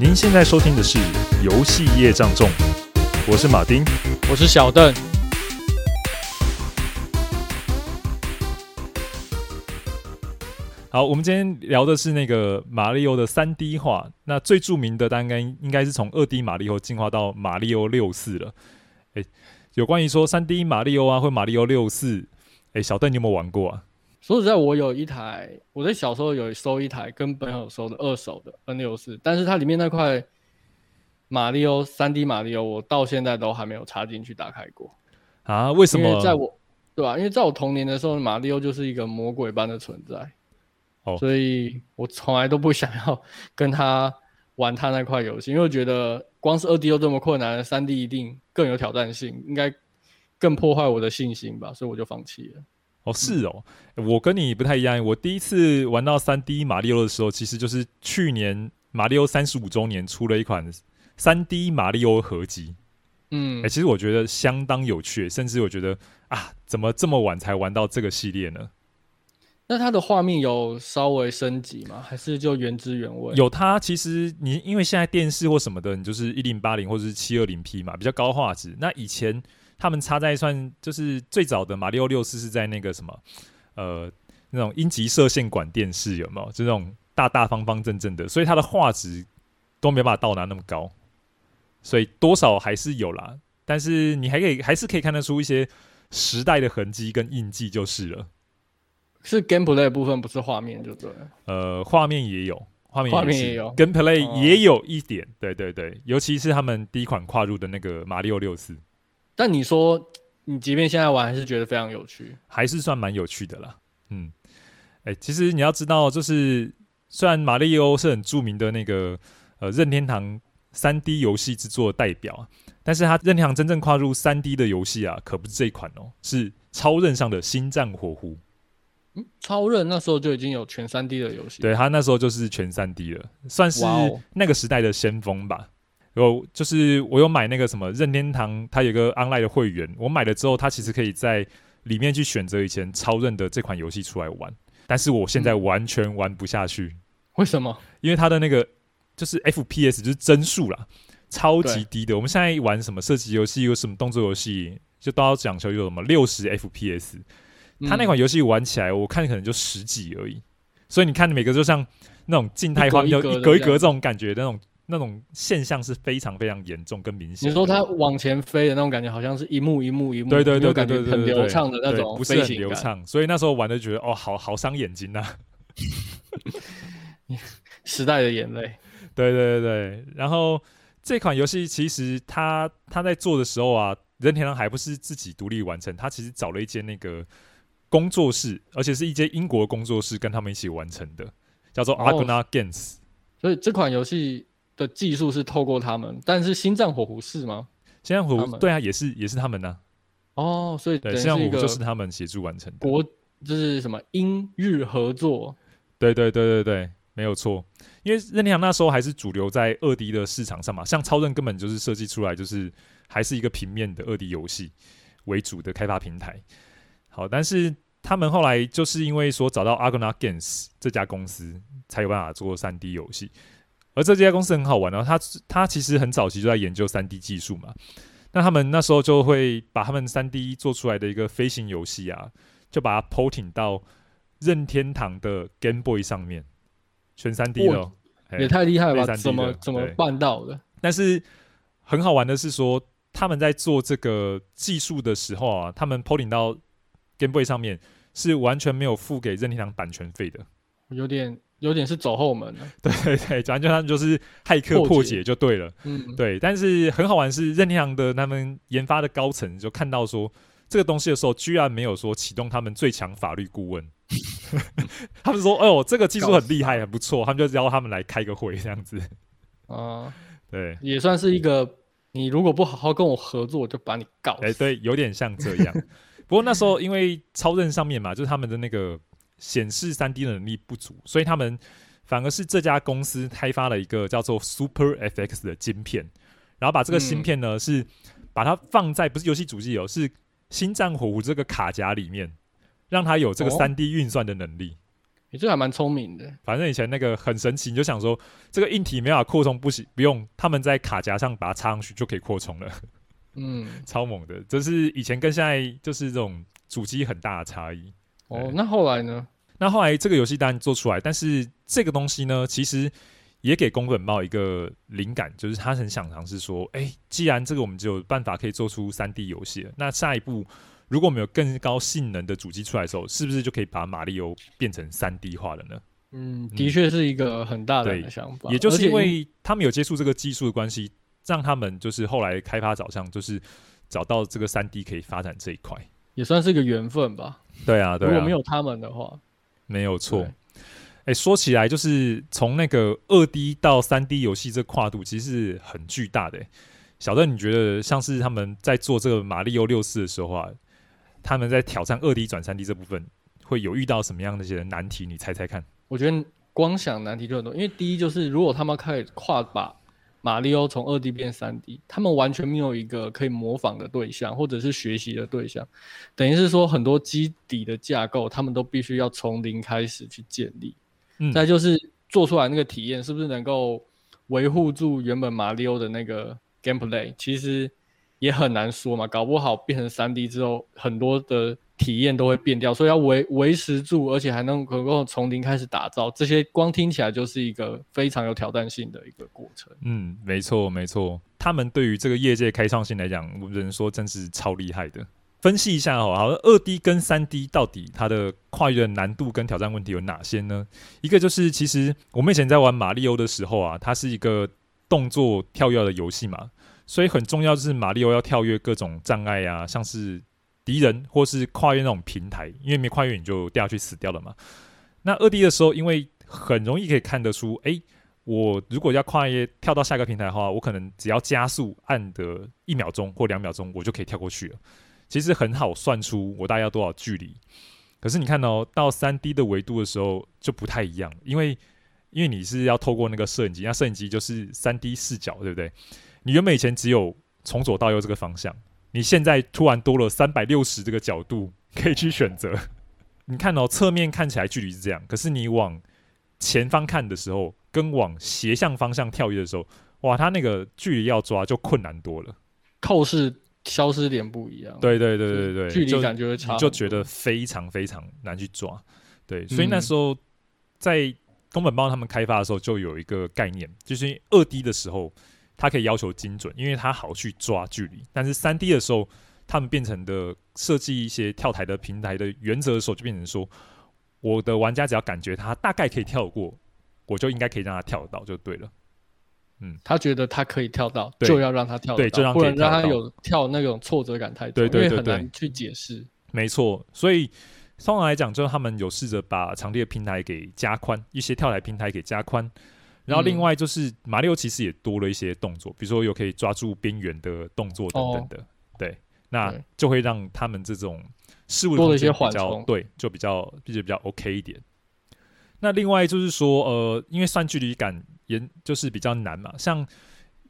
您现在收听的是《游戏业障重》，我是马丁，我是小邓。好，我们今天聊的是那个马里奥的三 D 化。那最著名的，当然应该是从二 D 马里奥进化到马里奥六四了。诶，有关于说三 D 马里奥啊，或马里奥六四，诶，小邓你有没有玩过啊？说实在，我有一台，我在小时候有收一台跟朋友收的二手的 N 六四，但是它里面那块马里欧三 D 马里欧，我到现在都还没有插进去打开过啊？为什么？因为在我对吧？因为在我童年的时候，马里欧就是一个魔鬼般的存在，哦，所以我从来都不想要跟他玩他那块游戏，因为我觉得光是二 D 都这么困难，三 D 一定更有挑战性，应该更破坏我的信心吧，所以我就放弃了。哦，是哦，我跟你不太一样。我第一次玩到三 D 马里奥的时候，其实就是去年马里奥三十五周年出了一款三 D 马里奥合集。嗯，哎、欸，其实我觉得相当有趣，甚至我觉得啊，怎么这么晚才玩到这个系列呢？那它的画面有稍微升级吗？还是就原汁原味？有它，其实你因为现在电视或什么的，你就是一零八零或者是七二零 P 嘛，比较高画质。那以前。他们插在算就是最早的马里奥六四是在那个什么，呃，那种阴极射线管电视有没有？就那种大大方方正正的，所以它的画质都没办法到达那么高，所以多少还是有啦。但是你还可以还是可以看得出一些时代的痕迹跟印记就是了。是 gameplay 部分，不是画面就对了。呃，画面也有，画面画面也有，gameplay 也有一点，对对对，尤其是他们第一款跨入的那个马里奥六四。但你说，你即便现在玩，还是觉得非常有趣，还是算蛮有趣的啦。嗯，哎、欸，其实你要知道，就是虽然马里欧是很著名的那个呃任天堂三 D 游戏制作的代表，但是他任天堂真正跨入三 D 的游戏啊，可不是这一款哦，是超任上的星战火狐。嗯，超任那时候就已经有全三 D 的游戏，对，他那时候就是全三 D 了，算是那个时代的先锋吧。有，就是我有买那个什么任天堂，它有个 online 的会员，我买了之后，它其实可以在里面去选择以前超任的这款游戏出来玩，但是我现在完全玩不下去。为什么？因为它的那个就是 FPS 就是帧数啦，超级低的。我们现在玩什么射击游戏，有什么动作游戏，就都要讲求有什么六十 FPS，它那款游戏玩起来，我看可能就十几而已。所以你看每个就像那种静态画面，一格一格这种感觉的那种。那种现象是非常非常严重跟明显。你说它往前飞的那种感觉，好像是一幕一幕一幕，对对对对对，对，很流畅的那种，不是很流畅。所以那时候玩的觉得哦，好好伤眼睛呐、啊。时代的眼泪。对对对对。然后这款游戏其实它它在做的时候啊，任天堂还不是自己独立完成，它其实找了一间那个工作室，而且是一间英国的工作室跟他们一起完成的，叫做 Argonaut Games。所以这款游戏。的技术是透过他们，但是心脏火狐是吗？心脏火狐对啊，也是也是他们呢、啊。哦，所以对，星战火狐就是他们协助完成的。国就是什么英日合作？对对对对对，没有错。因为任天堂那时候还是主流在二 D 的市场上嘛，像超任根本就是设计出来就是还是一个平面的二 D 游戏为主的开发平台。好，但是他们后来就是因为说找到 Argonaut Games 这家公司，才有办法做三 D 游戏。而这家公司很好玩哦，他他其实很早期就在研究三 D 技术嘛。那他们那时候就会把他们三 D 做出来的一个飞行游戏啊，就把它 porting 到任天堂的 Game Boy 上面，全三 D 的，也太厉害了吧？怎么怎么办到的？但是很好玩的是说，他们在做这个技术的时候啊，他们 porting 到 Game Boy 上面是完全没有付给任天堂版权费的，有点。有点是走后门了，对对 对，反正就他们就是骇客破解就对了，嗯，对。但是很好玩是任天堂的他们研发的高层就看到说这个东西的时候，居然没有说启动他们最强法律顾问，他们说：“哎呦，这个技术很厉害，很不错。”他们就邀他们来开个会这样子，啊，对，也算是一个你如果不好好跟我合作，我就把你告。哎，对，有点像这样。不过那时候因为超任上面嘛，就是他们的那个。显示三 D 的能力不足，所以他们反而是这家公司开发了一个叫做 Super FX 的晶片，然后把这个芯片呢、嗯、是把它放在不是游戏主机哦，是星战火狐这个卡夹里面，让它有这个三 D 运算的能力。你这还蛮聪明的。反正以前那个很神奇，你就想说这个硬体没法扩充，不行，不用他们在卡夹上把它插上去就可以扩充了。嗯，超猛的，这是以前跟现在就是这种主机很大的差异。哦，那后来呢？那后来这个游戏当然做出来，但是这个东西呢，其实也给宫本茂一个灵感，就是他很想尝试说，哎、欸，既然这个我们就有办法可以做出三 D 游戏了，那下一步如果我们有更高性能的主机出来的时候，是不是就可以把马里欧变成三 D 化了呢？嗯，的确是一个很大的想法。也就是因为他们有接触这个技术的关系。让他们就是后来开发找上，就是找到这个三 D 可以发展这一块，也算是一个缘分吧。对啊，对啊，如果没有他们的话，没有错。哎、欸，说起来，就是从那个二 D 到三 D 游戏这跨度，其实是很巨大的。小邓，你觉得像是他们在做这个《马里奥六四》的时候啊，他们在挑战二 D 转三 D 这部分，会有遇到什么样的一些难题？你猜猜看。我觉得光想难题就很多，因为第一就是如果他们开始跨把。马里奥从二 D 变三 D，他们完全没有一个可以模仿的对象，或者是学习的对象，等于是说很多基底的架构，他们都必须要从零开始去建立。嗯，再就是做出来那个体验是不是能够维护住原本马里奥的那个 gameplay，其实也很难说嘛，搞不好变成三 D 之后，很多的。体验都会变掉，所以要维维持住，而且还能能够从零开始打造，这些光听起来就是一个非常有挑战性的一个过程。嗯，没错没错，他们对于这个业界开创性来讲，我只能说真是超厉害的。分析一下哦，好，二 D 跟三 D 到底它的跨越的难度跟挑战问题有哪些呢？一个就是，其实我们以前在玩马里欧的时候啊，它是一个动作跳跃的游戏嘛，所以很重要就是马里欧要跳跃各种障碍啊，像是。敌人或是跨越那种平台，因为没跨越你就掉下去死掉了嘛。那二 D 的时候，因为很容易可以看得出，哎、我如果要跨越跳到下一个平台的话，我可能只要加速按个一秒钟或两秒钟，我就可以跳过去了。其实很好算出我大概要多少距离。可是你看哦，到三 D 的维度的时候就不太一样，因为因为你是要透过那个摄影机，那摄影机就是三 D 视角，对不对？你原本以前只有从左到右这个方向。你现在突然多了三百六十这个角度可以去选择，你看哦，侧面看起来距离是这样，可是你往前方看的时候，跟往斜向方向跳跃的时候，哇，它那个距离要抓就困难多了，透视消失点不一样。对对对对对，距离感觉会差，就觉得非常非常难去抓。对，所以那时候在宫本茂他们开发的时候，就有一个概念，就是二 D 的时候。它可以要求精准，因为它好去抓距离。但是三 D 的时候，他们变成的设计一些跳台的平台的原则的时候，就变成说，我的玩家只要感觉他大概可以跳过，我就应该可以让他跳得到就对了。嗯，他觉得他可以跳到，就要让他跳到，对，就让不能让他有跳那种挫折感太多，对对对对，因为很难去解释。没错，所以通常来讲，就是他们有试着把场地的平台给加宽，一些跳台平台给加宽。然后另外就是马里奥其实也多了一些动作，比如说有可以抓住边缘的动作等等的，哦、对，那就会让他们这种事物的空间比较对，就比较毕竟比较 OK 一点。那另外就是说，呃，因为算距离感也就是比较难嘛，像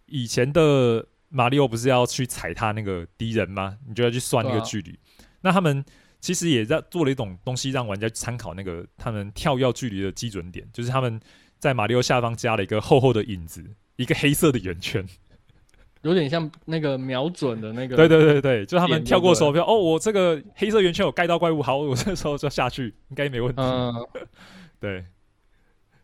以前的马里奥不是要去踩他那个敌人吗？你就要去算那个距离。啊、那他们其实也在做了一种东西，让玩家参考那个他们跳跃距离的基准点，就是他们。在马里奥下方加了一个厚厚的影子，一个黑色的圆圈，有点像那个瞄准的那个。对对对对，就他们跳过手表，哦，我这个黑色圆圈有盖到怪物，好，我这时候就下去，应该没问题。嗯，对，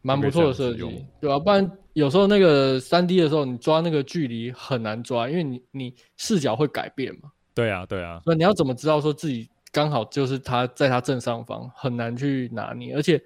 蛮不错的设计，对啊，不然有时候那个三 D 的时候，你抓那个距离很难抓，因为你你视角会改变嘛。对啊，对啊。那你要怎么知道说自己刚好就是他在他正上方，很难去拿捏，而且。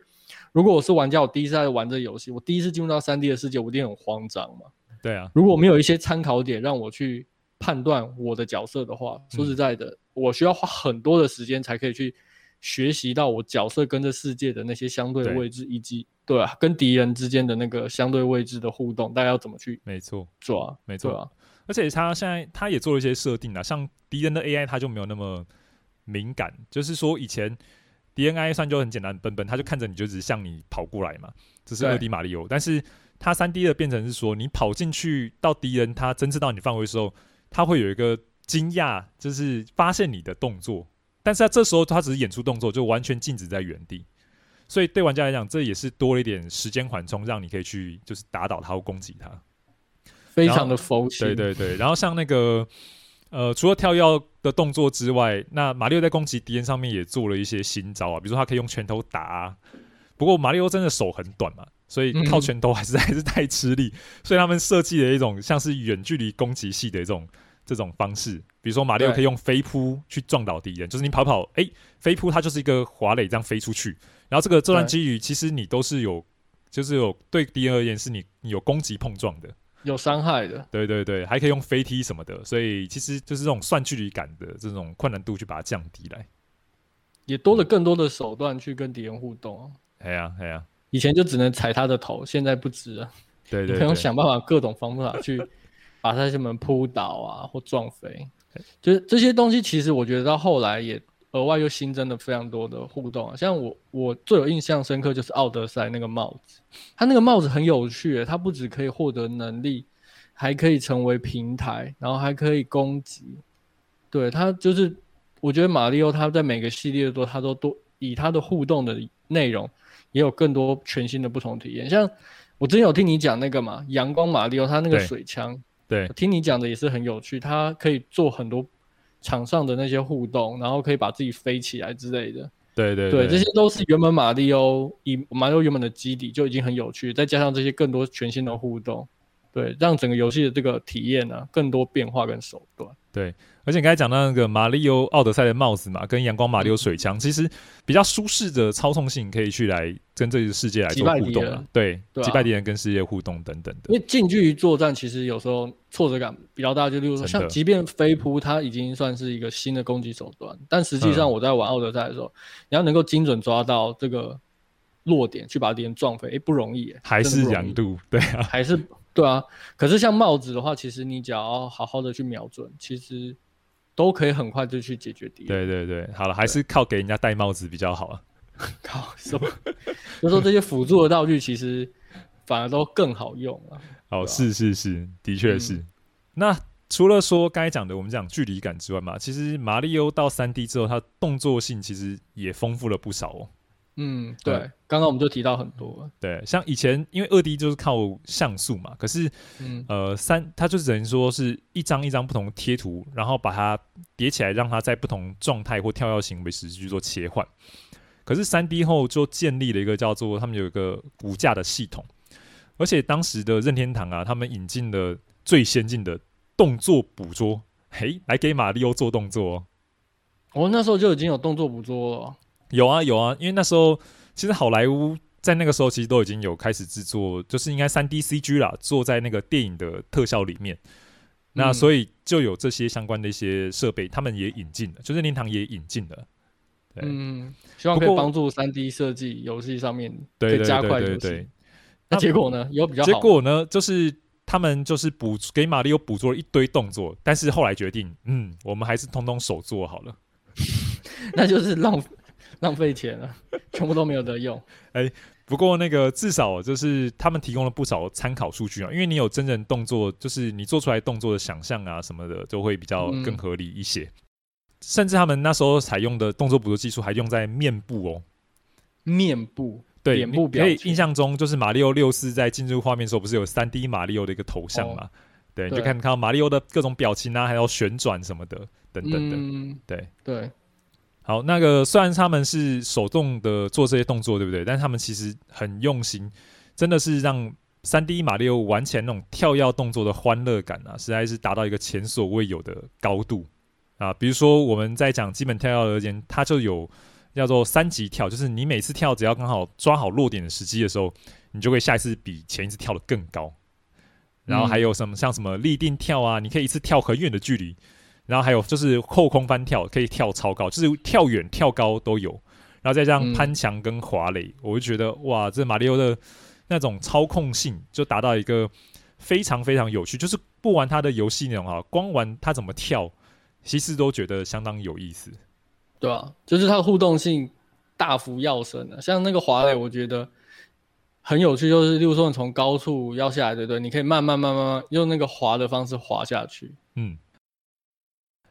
如果我是玩家，我第一次在玩这个游戏，我第一次进入到三 D 的世界，我一定很慌张嘛。对啊，如果没有一些参考点让我去判断我的角色的话，说实在的，嗯、我需要花很多的时间才可以去学习到我角色跟这世界的那些相对的位置，以及对啊，跟敌人之间的那个相对位置的互动，大家要怎么去？没错，抓，没错啊。而且他现在他也做了一些设定啊，像敌人的 AI 他就没有那么敏感，就是说以前。DNI 算就很简单笨笨，他就看着你就只是向你跑过来嘛，这是二 D 马里奥。但是它三 D 的变成是说，你跑进去到敌人他侦测到你范围的时候，他会有一个惊讶，就是发现你的动作。但是他这时候他只是演出动作，就完全静止在原地。所以对玩家来讲，这也是多了一点时间缓冲，让你可以去就是打倒他或攻击他，非常的佛系。对对对，然后像那个呃，除了跳跃的动作之外，那马里奥在攻击敌人上面也做了一些新招啊，比如说他可以用拳头打啊。不过马里奥真的手很短嘛，所以靠拳头还是 还是太吃力，所以他们设计了一种像是远距离攻击系的一种这种方式，比如说马里奥可以用飞扑去撞倒敌人，就是你跑跑，哎，飞扑它就是一个滑垒这样飞出去。然后这个这段机遇，其实你都是有，就是有对敌人而言是你，你有攻击碰撞的，有伤害的。对对对，还可以用飞踢什么的，所以其实就是这种算距离感的这种困难度去把它降低来，也多了更多的手段去跟敌人互动。啊哎呀哎呀，以前就只能踩他的头，现在不止了。对 对，可以想办法各种方法去把他什么扑倒啊或撞飞，就是这些东西，其实我觉得到后来也。额外又新增了非常多的互动啊，像我我最有印象深刻就是奥德赛那个帽子，它那个帽子很有趣，它不只可以获得能力，还可以成为平台，然后还可以攻击。对，它就是我觉得马里奥他在每个系列都他都多以他的互动的内容也有更多全新的不同体验。像我之前有听你讲那个嘛，阳光马里奥他那个水枪，对，听你讲的也是很有趣，它可以做很多。场上的那些互动，然后可以把自己飞起来之类的，对对对，对，这些都是原本马里欧以马里欧原本的基底就已经很有趣，再加上这些更多全新的互动，对，让整个游戏的这个体验呢、啊、更多变化跟手段。对，而且你刚才讲到那个马里奥奥德赛的帽子嘛，跟阳光马里奥水枪，其实比较舒适的操纵性，可以去来跟这个世界来做互动了。对，击败敌人跟世界互动等等的。因为近距离作战，其实有时候挫折感比较大，就例如说，像即便飞扑，它已经算是一个新的攻击手段，但实际上我在玩奥德赛的时候，嗯、你要能够精准抓到这个落点，去把敌人撞飞，哎，不容易，还是难度，对啊，还是。对啊，可是像帽子的话，其实你只要好好的去瞄准，其实都可以很快就去解决敌人。对对对，好了，还是靠给人家戴帽子比较好啊。靠什么？就说这些辅助的道具，其实反而都更好用啊。哦，是是是，的确是。嗯、那除了说刚才讲的我们讲距离感之外嘛，其实马里欧到三 D 之后，它动作性其实也丰富了不少哦。嗯，对，刚刚、嗯、我们就提到很多，对，像以前因为二 D 就是靠像素嘛，可是，嗯、呃，三它就只能说是一张一张不同贴图，然后把它叠起来，让它在不同状态或跳跃行为时去做切换。可是三 D 后就建立了一个叫做他们有一个骨架的系统，而且当时的任天堂啊，他们引进了最先进的动作捕捉，嘿，来给马里奥做动作哦。我、哦、那时候就已经有动作捕捉了。有啊有啊，因为那时候其实好莱坞在那个时候其实都已经有开始制作，就是应该三 D CG 啦，做在那个电影的特效里面。嗯、那所以就有这些相关的一些设备，他们也引进了，就是任天堂也引进了。对，嗯，希望可以帮助三 D 设计游戏上面对加快游戏。那结果呢？有比较好？结果呢？就是他们就是补给马里奥捕捉了一堆动作，但是后来决定，嗯，我们还是通通手做好了。那就是浪费。浪费钱了，全部都没有得用。哎、欸，不过那个至少就是他们提供了不少参考数据啊，因为你有真人动作，就是你做出来动作的想象啊什么的，就会比较更合理一些。嗯、甚至他们那时候采用的动作捕捉技术还用在面部哦，面部对，脸部表以印象中就是马里奥六四在进入画面的时候，不是有三 D 马里奥的一个头像嘛？哦、对，你就看看到马里奥的各种表情啊，还有旋转什么的等等的。嗯、对对。好，那个虽然他们是手动的做这些动作，对不对？但他们其实很用心，真的是让三 D 马里奥玩起来那种跳跃动作的欢乐感啊，实在是达到一个前所未有的高度啊！比如说我们在讲基本跳跃而言，它就有叫做三级跳，就是你每次跳只要刚好抓好落点的时机的时候，你就会下一次比前一次跳得更高。然后还有什么像什么立定跳啊，你可以一次跳很远的距离。然后还有就是后空翻跳，可以跳超高，就是跳远、跳高都有。然后再加上攀墙跟滑垒，嗯、我就觉得哇，这马里奥的那种操控性就达到一个非常非常有趣。就是不玩他的游戏内容啊，光玩他怎么跳，其实都觉得相当有意思。对啊，就是它的互动性大幅要升了。像那个滑垒，我觉得很有趣，就是例如说你从高处要下来，对不对？你可以慢慢慢慢慢用那个滑的方式滑下去。嗯。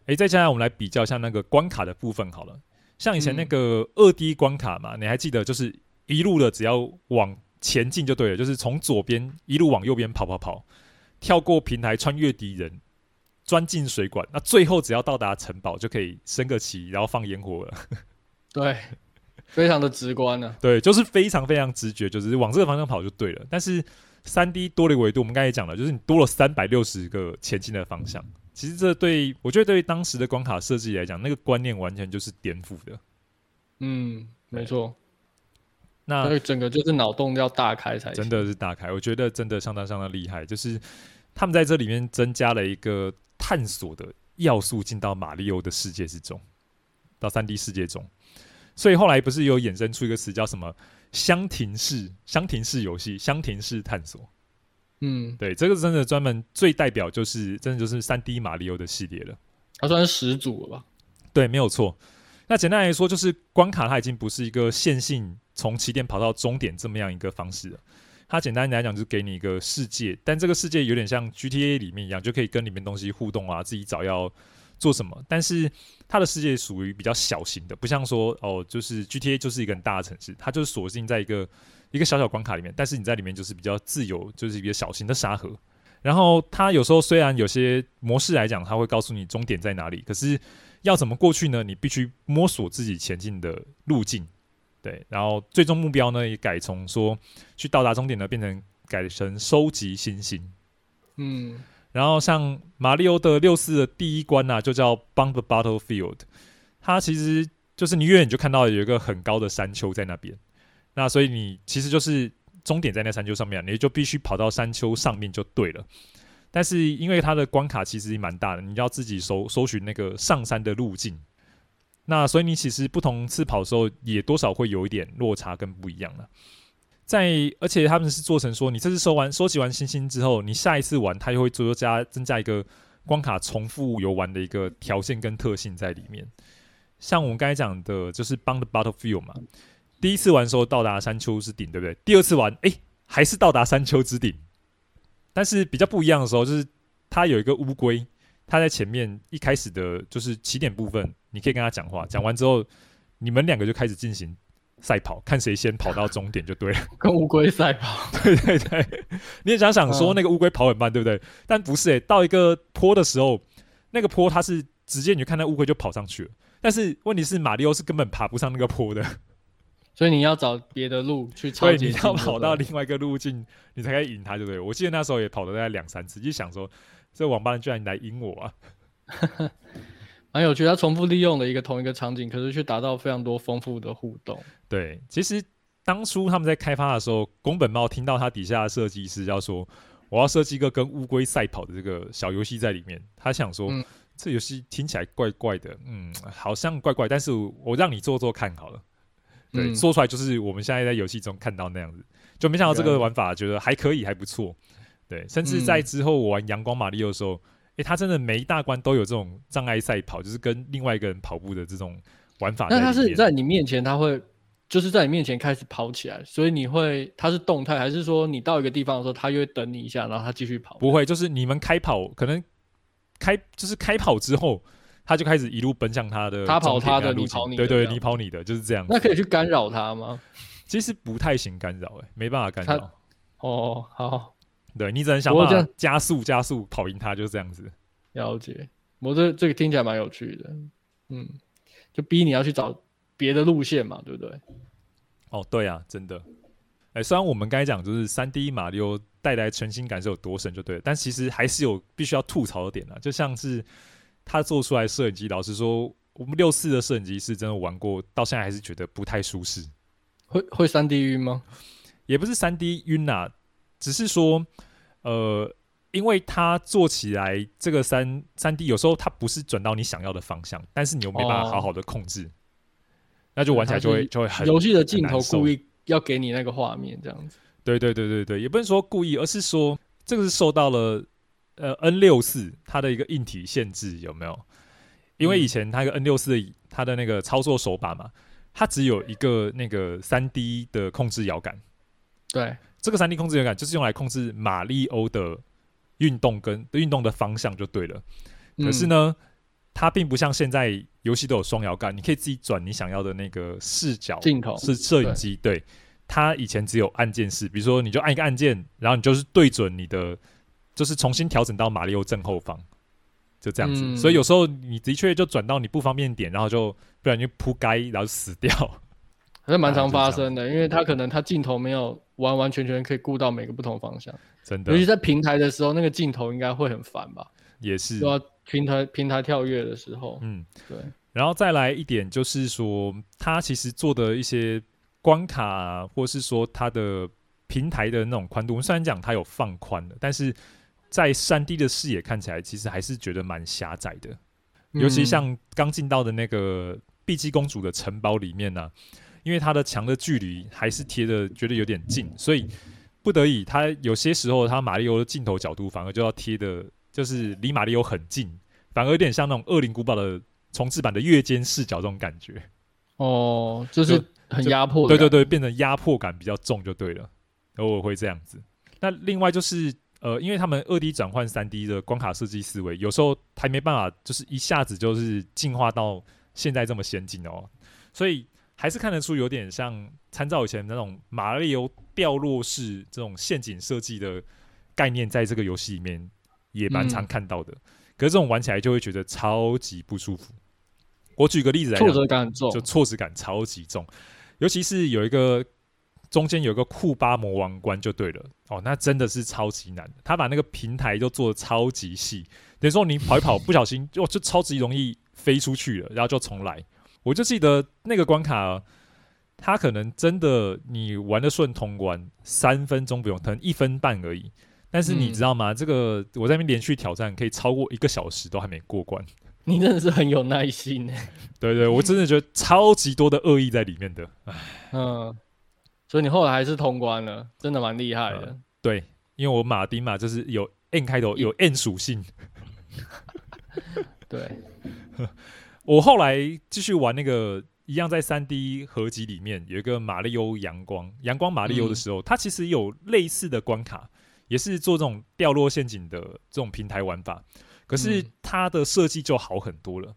诶，再加上我们来比较一下那个关卡的部分好了，像以前那个二 D 关卡嘛，嗯、你还记得就是一路的只要往前进就对了，就是从左边一路往右边跑跑跑，跳过平台，穿越敌人，钻进水管，那最后只要到达城堡就可以升个旗，然后放烟火了。对，非常的直观呢、啊。对，就是非常非常直觉，就是往这个方向跑就对了。但是三 D 多了维度，我们刚才也讲了，就是你多了三百六十个前进的方向。其实这对我觉得对于当时的关卡设计来讲，那个观念完全就是颠覆的。嗯，没错。那整个就是脑洞要大开才真的是大开，我觉得真的相当相当厉害。就是他们在这里面增加了一个探索的要素，进到马里奥的世界之中，到三 D 世界中。所以后来不是有衍生出一个词叫什么“箱庭式”箱庭式游戏、箱庭式探索。嗯，对，这个真的专门最代表就是真的就是三 D 马里奥的系列了，它算是始祖了吧？对，没有错。那简单来说，就是关卡它已经不是一个线性从起点跑到终点这么样一个方式了。它简单来讲就是给你一个世界，但这个世界有点像 GTA 里面一样，就可以跟里面东西互动啊，自己找要做什么。但是它的世界属于比较小型的，不像说哦，就是 GTA 就是一个很大的城市，它就是锁定在一个。一个小小关卡里面，但是你在里面就是比较自由，就是一个小型的沙盒。然后它有时候虽然有些模式来讲，它会告诉你终点在哪里，可是要怎么过去呢？你必须摸索自己前进的路径。对，然后最终目标呢也改从说去到达终点呢，变成改成收集星星。嗯，然后像马里奥的六四的第一关呐、啊，就叫 Bump Battlefield，它其实就是你远远就看到有一个很高的山丘在那边。那所以你其实就是终点在那山丘上面，你就必须跑到山丘上面就对了。但是因为它的关卡其实蛮大的，你要自己搜搜寻那个上山的路径。那所以你其实不同次跑的时候，也多少会有一点落差跟不一样了。在而且他们是做成说，你这次收完收集完星星之后，你下一次玩，它又会多加增加一个关卡重复游玩的一个条件跟特性在里面。像我们刚才讲的，就是帮的 Battlefield 嘛。第一次玩的时候到达山丘之顶，对不对？第二次玩，哎，还是到达山丘之顶，但是比较不一样的时候，就是它有一个乌龟，它在前面一开始的就是起点部分，你可以跟他讲话，讲完之后，你们两个就开始进行赛跑，看谁先跑到终点就对了。跟乌龟赛跑，对对对，你也想想说那个乌龟跑很慢，对不对？但不是诶，到一个坡的时候，那个坡它是直接你就看那乌龟就跑上去了，但是问题是马里奥是根本爬不上那个坡的。所以你要找别的路去超，你要跑到另外一个路径，你才可以赢他，对不对？我记得那时候也跑了大概两三次，就想说，这王八蛋居然来赢我啊！蛮有趣，他重复利用了一个同一个场景，可是却达到非常多丰富的互动。对，其实当初他们在开发的时候，宫本茂听到他底下的设计师要说，我要设计一个跟乌龟赛跑的这个小游戏在里面，他想说，嗯、这游戏听起来怪怪的，嗯，好像怪怪，但是我让你做做看好了。对，嗯、说出来就是我们现在在游戏中看到那样子，就没想到这个玩法觉得还可以，还不错。对，甚至在之后我玩阳光马里奥的时候，诶、欸，他真的每一大关都有这种障碍赛跑，就是跟另外一个人跑步的这种玩法。那他是在你面前，他会就是在你面前开始跑起来，所以你会他是动态，还是说你到一个地方的时候，他就会等你一下，然后他继续跑？不会，就是你们开跑，可能开就是开跑之后。他就开始一路奔向他的，他跑他的，你跑你的，对对，你跑你的，就是这样。那可以去干扰他吗？其实不太行干扰，哎，没办法干扰。哦，好，对你只能想办法加速加速跑赢他，就是这样子。了解，我这这个听起来蛮有趣的，嗯，就逼你要去找别的路线嘛，对不对？哦，对啊，真的。哎，虽然我们刚才讲就是三 D 马里奥带来全新感受有多神就对了，但其实还是有必须要吐槽的点啊，就像是。他做出来摄影机，老实说，我们六四的摄影机是真的玩过，到现在还是觉得不太舒适。会会三 D 晕吗？也不是三 D 晕啊，只是说，呃，因为它做起来这个三三 D 有时候它不是转到你想要的方向，但是你又没办法好好的控制，哦、那就玩起来就会就会很游戏的镜头故意要给你那个画面这样子。对对对对对，也不是说故意，而是说这个是受到了。呃，N 六四它的一个硬体限制有没有？因为以前它一个 N 六四的它的那个操作手把嘛，它只有一个那个三 D 的控制摇杆。对，这个三 D 控制摇杆就是用来控制马里欧的运动跟运动的方向就对了。可是呢，嗯、它并不像现在游戏都有双摇杆，你可以自己转你想要的那个视角镜头是摄影机。对它以前只有按键式，比如说你就按一个按键，然后你就是对准你的，就是重新调整到马里奥正后方，就这样子。嗯、所以有时候你的确就转到你不方便点，然后就不然就扑街，然后死掉。还是蛮常发生的，因为它可能它镜头没有完完全全可以顾到每个不同方向，真的。尤其在平台的时候，那个镜头应该会很烦吧？也是。要平台平台跳跃的时候，嗯，对。然后再来一点，就是说，它其实做的一些关卡、啊，或是说它的平台的那种宽度，我们虽然讲它有放宽的，但是在三 D 的视野看起来，其实还是觉得蛮狭窄的。嗯、尤其像刚进到的那个碧姬公主的城堡里面呢、啊，因为它的墙的距离还是贴的觉得有点近，所以不得已，它有些时候它马里欧的镜头角度反而就要贴的，就是离马里欧很近，反而有点像那种恶灵古堡的。重置版的月间视角这种感觉，哦，就是很压迫，对对对，变成压迫感比较重就对了，偶尔会这样子。那另外就是呃，因为他们二 D 转换三 D 的关卡设计思维，有时候还没办法，就是一下子就是进化到现在这么先进哦，所以还是看得出有点像参照以前那种马里奥掉落式这种陷阱设计的概念，在这个游戏里面也蛮常看到的。嗯可是这种玩起来就会觉得超级不舒服。我举个例子来讲，挫折感重，就挫折感超级重。尤其是有一个中间有一个库巴魔王关就对了哦，那真的是超级难。他把那个平台都做的超级细，等于说你跑一跑不小心就就超级容易飞出去了，然后就重来。我就记得那个关卡，他可能真的你玩的顺通关三分钟不用，可能一分半而已。但是你知道吗？嗯、这个我在那边连续挑战，可以超过一个小时都还没过关。你真的是很有耐心呢。对对，我真的觉得超级多的恶意在里面的。嗯，所以你后来还是通关了，真的蛮厉害的、嗯。对，因为我马丁嘛，就是有 N 开头，有 N 属性。对，我后来继续玩那个一样在三 D 合集里面有一个马里欧阳光阳光马里欧的时候，嗯、它其实有类似的关卡。也是做这种掉落陷阱的这种平台玩法，可是它的设计就好很多了。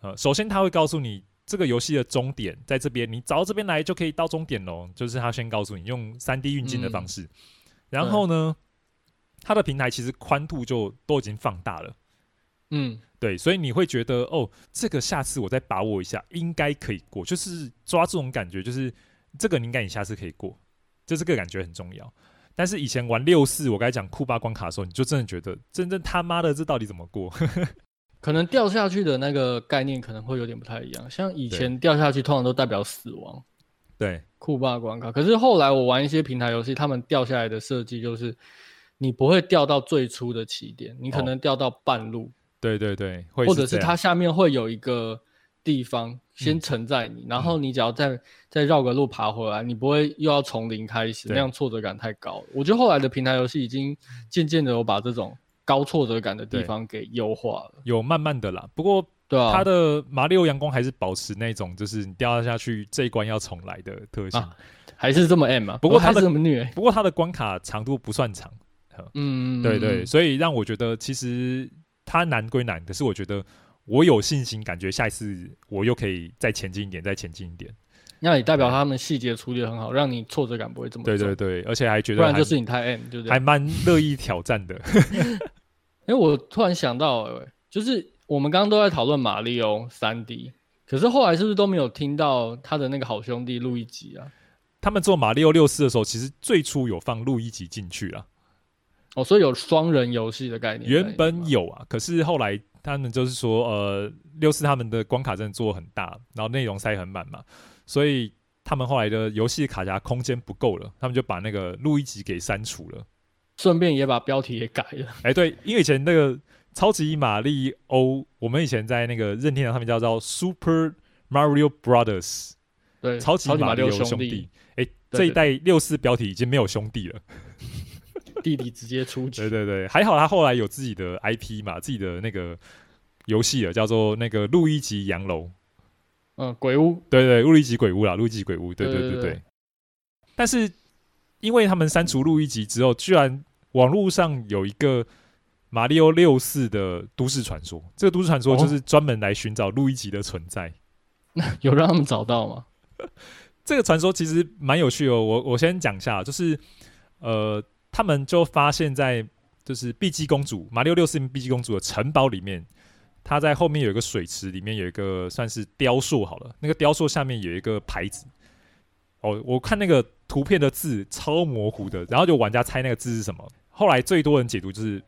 呃，首先它会告诉你这个游戏的终点在这边，你找到这边来就可以到终点喽。就是他先告诉你用三 D 运镜的方式，嗯、然后呢，它的平台其实宽度就都已经放大了。嗯，对，所以你会觉得哦，这个下次我再把握一下，应该可以过。就是抓这种感觉，就是这个应该你下次可以过，就这个感觉很重要。但是以前玩六四，我刚才讲库巴关卡的时候，你就真的觉得，真正他妈的这到底怎么过？可能掉下去的那个概念可能会有点不太一样。像以前掉下去通常都代表死亡，对，酷霸关卡。可是后来我玩一些平台游戏，他们掉下来的设计就是，你不会掉到最初的起点，你可能掉到半路。哦、对对对，或者是它下面会有一个。地方先承载你，嗯、然后你只要再、嗯、再绕个路爬回来，你不会又要从零开始，那样挫折感太高了。我觉得后来的平台游戏已经渐渐的有把这种高挫折感的地方给优化了，有慢慢的啦。不过，对啊，它的马里奥阳光还是保持那种就是你掉下去这一关要重来的特性，啊、还是这么 M 啊？不过它的这么虐，不过它的关卡长度不算长，嗯，对，对对，所以让我觉得其实它难归难，可是我觉得。我有信心，感觉下一次我又可以再前进一点，再前进一点。那也代表他们细节处理的很好，让你挫折感不会这么重。对对对，而且还觉得，不然就是你太 M，对不对？还蛮乐意挑战的。哎，我突然想到，就是我们刚刚都在讨论马里奥三 D，可是后来是不是都没有听到他的那个好兄弟路易吉啊？他们做马里奥六四的时候，其实最初有放路易吉进去啊。哦，所以有双人游戏的概念。原本有啊，可是后来。他们就是说，呃，六四他们的关卡真的做很大，然后内容塞很满嘛，所以他们后来的游戏卡夹空间不够了，他们就把那个路易吉给删除了，顺便也把标题也改了。哎，对，因为以前那个超级玛丽欧，我们以前在那个任天堂上面叫做 Super Mario Brothers，对，超级玛丽欧兄弟。哎，这一代六四标题已经没有兄弟了。弟弟直接出局。对对对，还好他后来有自己的 IP 嘛，自己的那个游戏了，叫做那个路易吉洋楼。嗯，鬼屋。对对，路易吉鬼屋啦，路易吉鬼屋。对对对对。但是因为他们删除路易吉之后，居然网络上有一个马里奥六四的都市传说，这个都市传说就是专门来寻找路易吉的存在。那、哦、有让他们找到吗？这个传说其实蛮有趣哦。我我先讲一下，就是呃，他们就发现，在就是碧姬公主马里奥六世碧姬公主的城堡里面，她在后面有一个水池，里面有一个算是雕塑好了，那个雕塑下面有一个牌子。哦，我看那个图片的字超模糊的，然后就玩家猜那个字是什么。后来最多人解读就是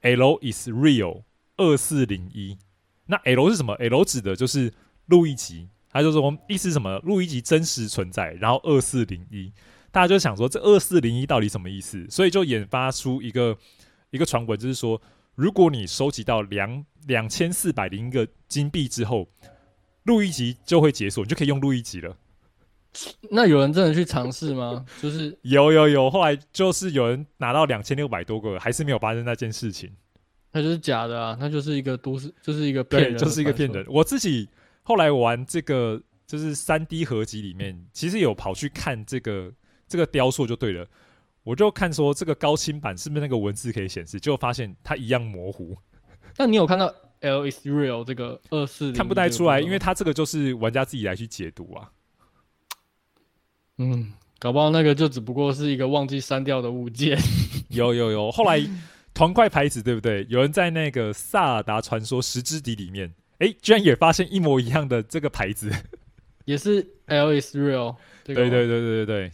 L is real 二四零一。那 L 是什么？L 指的就是路易吉。他就说意思是什么？路易吉真实存在，然后二四零一，大家就想说这二四零一到底什么意思？所以就研发出一个一个传闻，就是说如果你收集到两两千四百零一个金币之后，录一集就会解锁，你就可以用录一集了。那有人真的去尝试吗？就是有有有，后来就是有人拿到两千六百多个，还是没有发生那件事情。那就是假的啊，那就是一个都市，就是一个骗人，对，就是一个骗人。我自己。后来玩这个就是三 D 合集里面，其实有跑去看这个这个雕塑就对了，我就看说这个高清版是不是那个文字可以显示，结果发现它一样模糊。那你有看到 L is real 这个二四？看不太出来，因为它这个就是玩家自己来去解读啊。嗯，搞不好那个就只不过是一个忘记删掉的物件。有有有，后来团块牌子对不对？有人在那个萨尔达传说石之笛里面。哎、欸，居然也发现一模一样的这个牌子，也是 L is real。对对对对对对，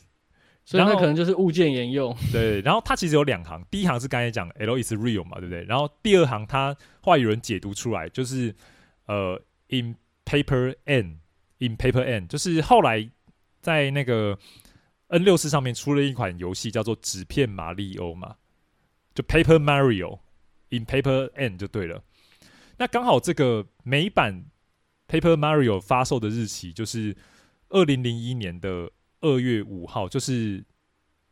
所以它可能就是物件沿用。对，然后它其实有两行，第一行是刚才讲 L is real 嘛，对不对？然后第二行它话有人解读出来，就是呃，in paper and，in paper and，就是后来在那个 N 六四上面出了一款游戏叫做纸片马里欧嘛，就 Paper Mario，in paper and 就对了。那刚好这个美版 Paper Mario 发售的日期就是二零零一年的二月五号，就是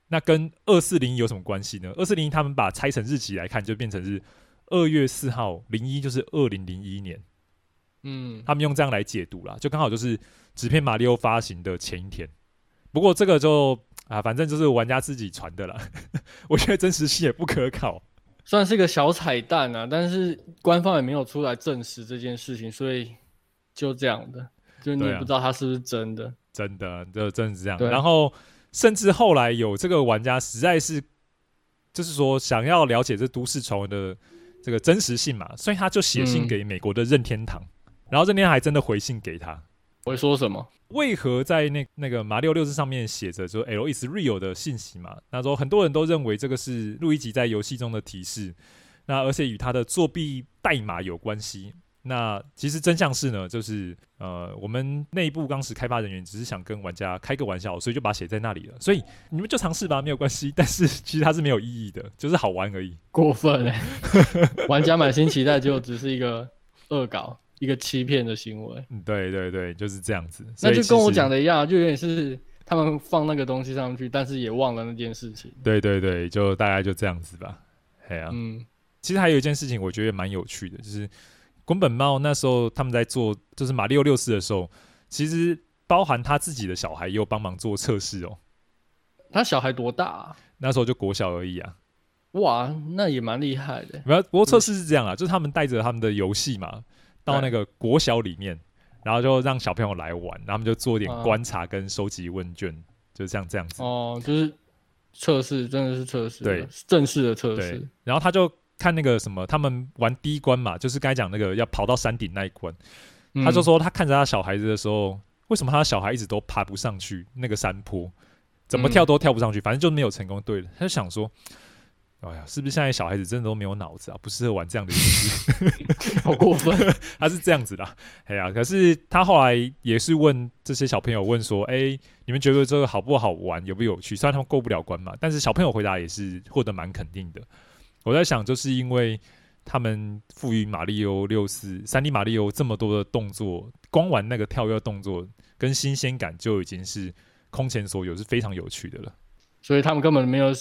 那跟二四零一有什么关系呢？二四零一他们把拆成日期来看，就变成是二月四号零一，就是二零零一年。嗯，他们用这样来解读啦，就刚好就是纸片马里奥发行的前一天。不过这个就啊，反正就是玩家自己传的啦，我觉得真实性也不可考。算是个小彩蛋啊，但是官方也没有出来证实这件事情，所以就这样的，就你也不知道它是不是真的。啊、真的，这真的是这样。然后，甚至后来有这个玩家实在是，就是说想要了解这都市传闻的这个真实性嘛，所以他就写信给美国的任天堂，嗯、然后任天堂还真的回信给他。会说什么？为何在那那个马里奥六字上面写着就 L is real 的信息嘛？那时候很多人都认为这个是路易吉在游戏中的提示，那而且与他的作弊代码有关系。那其实真相是呢，就是呃，我们内部当时开发人员只是想跟玩家开个玩笑，所以就把它写在那里了。所以你们就尝试吧，没有关系。但是其实它是没有意义的，就是好玩而已。过分嘞！玩家满心期待，就只是一个恶搞。一个欺骗的行为，对对对，就是这样子。那就跟我讲的一样，就有点是他们放那个东西上去，但是也忘了那件事情。对对对，就大概就这样子吧。哎呀，嗯，其实还有一件事情，我觉得蛮有趣的，就是宫本茂那时候他们在做，就是马里奥六四的时候，其实包含他自己的小孩也有帮忙做测试哦。他小孩多大啊？那时候就国小而已啊。哇，那也蛮厉害的。没有，不过测试是这样啊，就是他们带着他们的游戏嘛。到那个国小里面，然后就让小朋友来玩，然后他们就做点观察跟收集问卷，啊、就像这样子。哦，就是测试，真的是测试，对，正式的测试。然后他就看那个什么，他们玩第一关嘛，就是刚才讲那个要跑到山顶那一关，嗯、他就说他看着他小孩子的时候，为什么他小孩一直都爬不上去那个山坡，怎么跳都跳不上去，嗯、反正就没有成功。对了，他就想说。哎呀，是不是现在小孩子真的都没有脑子啊？不适合玩这样的游戏，好过分。他是这样子的，哎呀，可是他后来也是问这些小朋友问说：“哎、欸，你们觉得这个好不好玩，有不有趣？”虽然他们过不了关嘛，但是小朋友回答也是获得蛮肯定的。我在想，就是因为他们赋予马里欧六四三 D 马里欧这么多的动作，光玩那个跳跃动作跟新鲜感就已经是空前所有，是非常有趣的了。所以他们根本没有。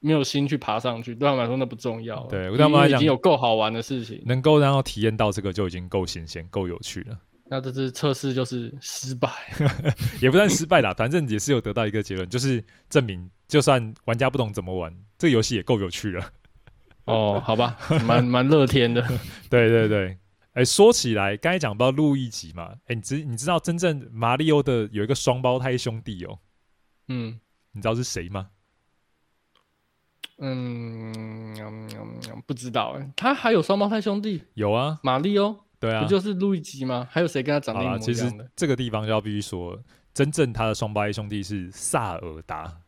没有心去爬上去，对他们来说那不重要。对，对他们来讲已经有够好玩的事情，能够然后体验到这个就已经够新鲜、够有趣了。那这次测试就是失败，也不算失败啦，反正也是有得到一个结论，就是证明就算玩家不懂怎么玩，这个游戏也够有趣了。哦，好吧，蛮蛮乐天的。对对对，哎，说起来，刚才讲到路易吉嘛，哎，你知你知道真正马里奥的有一个双胞胎兄弟哦，嗯，你知道是谁吗？嗯，嗯，嗯，不知道哎，他还有双胞胎兄弟？有啊，马里奥，对啊，不就是路易吉吗？还有谁跟他长得一模一样的？其实这个地方就要必须说，真正他的双胞胎兄弟是萨尔达。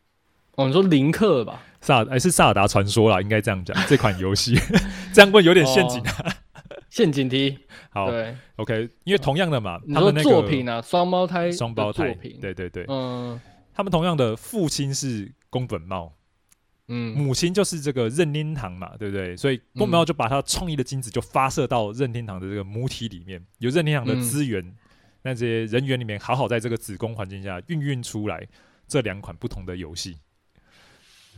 哦，你说林克吧？萨哎是萨尔达传说啦，应该这样讲。这款游戏 这样问有点陷阱啊，哦、陷阱题。好对，OK，因为同样的嘛，你说作品啊，双胞胎，双胞胎作品，对对对，嗯，他们同样的父亲是宫本茂，嗯，母亲就是这个任天堂嘛，对不对？所以宫本茂就把他创意的精子就发射到任天堂的这个母体里面，有任天堂的资源，嗯、那些人员里面好好在这个子宫环境下孕育出来这两款不同的游戏。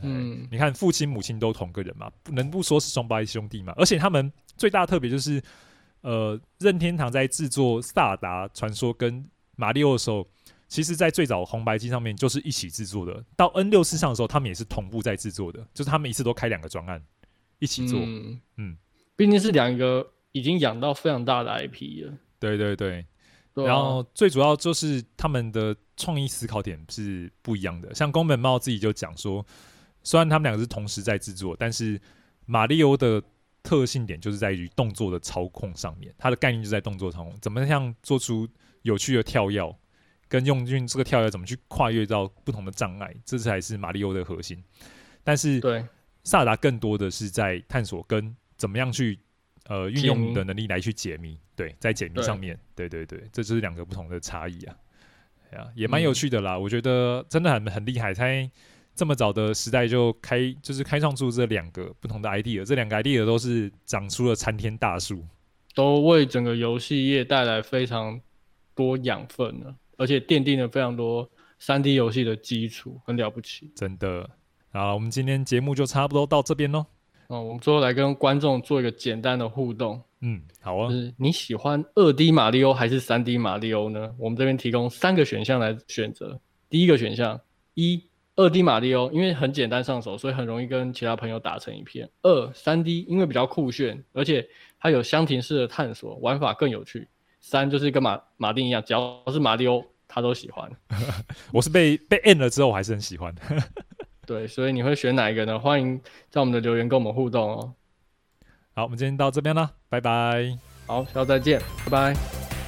嗯，你看父亲母亲都同个人嘛，不能不说是双胞胎兄弟嘛。而且他们最大的特别就是，呃，任天堂在制作《萨尔达传说》跟《马里奥》的时候，其实在最早红白机上面就是一起制作的。到 N 六四上的时候，他们也是同步在制作的，就是他们一次都开两个专案一起做。嗯，嗯，毕竟是两个已经养到非常大的 IP 了。对对对。对啊，然后最主要就是他们的创意思考点是不一样的。像宫本茂自己就讲说。虽然他们两个是同时在制作，但是马里欧的特性点就是在于动作的操控上面，它的概念就在动作操控，怎么样做出有趣的跳跃，跟用用这个跳跃怎么去跨越到不同的障碍，这才是马里欧的核心。但是，对萨达更多的是在探索跟怎么样去呃运用你的能力来去解谜。对，在解谜上面，对对对，这就是两个不同的差异啊。啊，也蛮有趣的啦，我觉得真的很很厉害，才。这么早的时代就开，就是开创出这两个不同的 idea，这两个 idea 都是长出了参天大树，都为整个游戏业带来非常多养分了，而且奠定了非常多 3D 游戏的基础，很了不起，真的。好，我们今天节目就差不多到这边喽。哦，我们最后来跟观众做一个简单的互动。嗯，好啊。就是你喜欢二 D 马里欧还是三 D 马里欧呢？我们这边提供三个选项来选择。第一个选项一。二 D 马里奥因为很简单上手，所以很容易跟其他朋友打成一片。二三 D 因为比较酷炫，而且它有箱庭式的探索，玩法更有趣。三就是跟马马丁一样，只要是马里奥，他都喜欢。我是被被摁了之后，我还是很喜欢。对，所以你会选哪一个呢？欢迎在我们的留言跟我们互动哦。好，我们今天到这边了，拜拜。好，下次再见，拜拜。